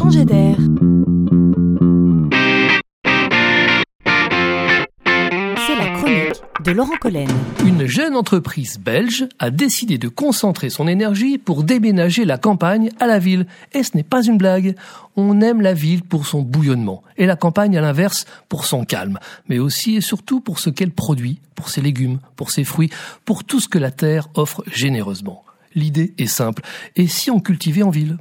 changer d'air. C'est la chronique de Laurent Collen. Une jeune entreprise belge a décidé de concentrer son énergie pour déménager la campagne à la ville. Et ce n'est pas une blague. On aime la ville pour son bouillonnement et la campagne à l'inverse pour son calme, mais aussi et surtout pour ce qu'elle produit, pour ses légumes, pour ses fruits, pour tout ce que la terre offre généreusement. L'idée est simple. Et si on cultivait en ville?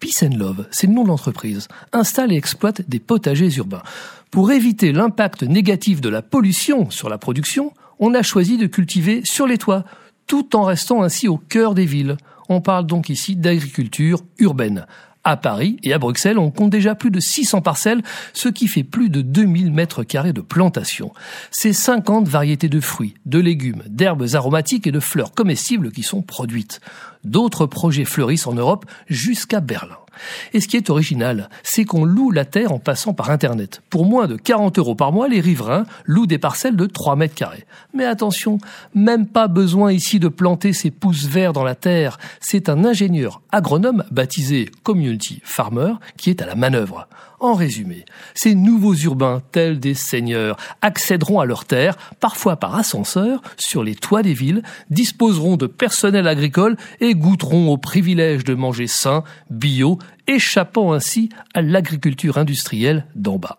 Peace and Love, c'est le nom de l'entreprise, installe et exploite des potagers urbains. Pour éviter l'impact négatif de la pollution sur la production, on a choisi de cultiver sur les toits, tout en restant ainsi au cœur des villes. On parle donc ici d'agriculture urbaine. À Paris et à Bruxelles, on compte déjà plus de 600 parcelles, ce qui fait plus de 2000 mètres carrés de plantation. C'est 50 variétés de fruits, de légumes, d'herbes aromatiques et de fleurs comestibles qui sont produites. D'autres projets fleurissent en Europe jusqu'à Berlin. Et ce qui est original, c'est qu'on loue la terre en passant par Internet. Pour moins de 40 euros par mois, les riverains louent des parcelles de 3 mètres carrés. Mais attention, même pas besoin ici de planter ses pousses verts dans la terre. C'est un ingénieur agronome baptisé Community Farmer qui est à la manœuvre. En résumé, ces nouveaux urbains, tels des seigneurs, accéderont à leurs terres, parfois par ascenseur, sur les toits des villes, disposeront de personnel agricole et goûteront au privilège de manger sain, bio, échappant ainsi à l'agriculture industrielle d'en bas.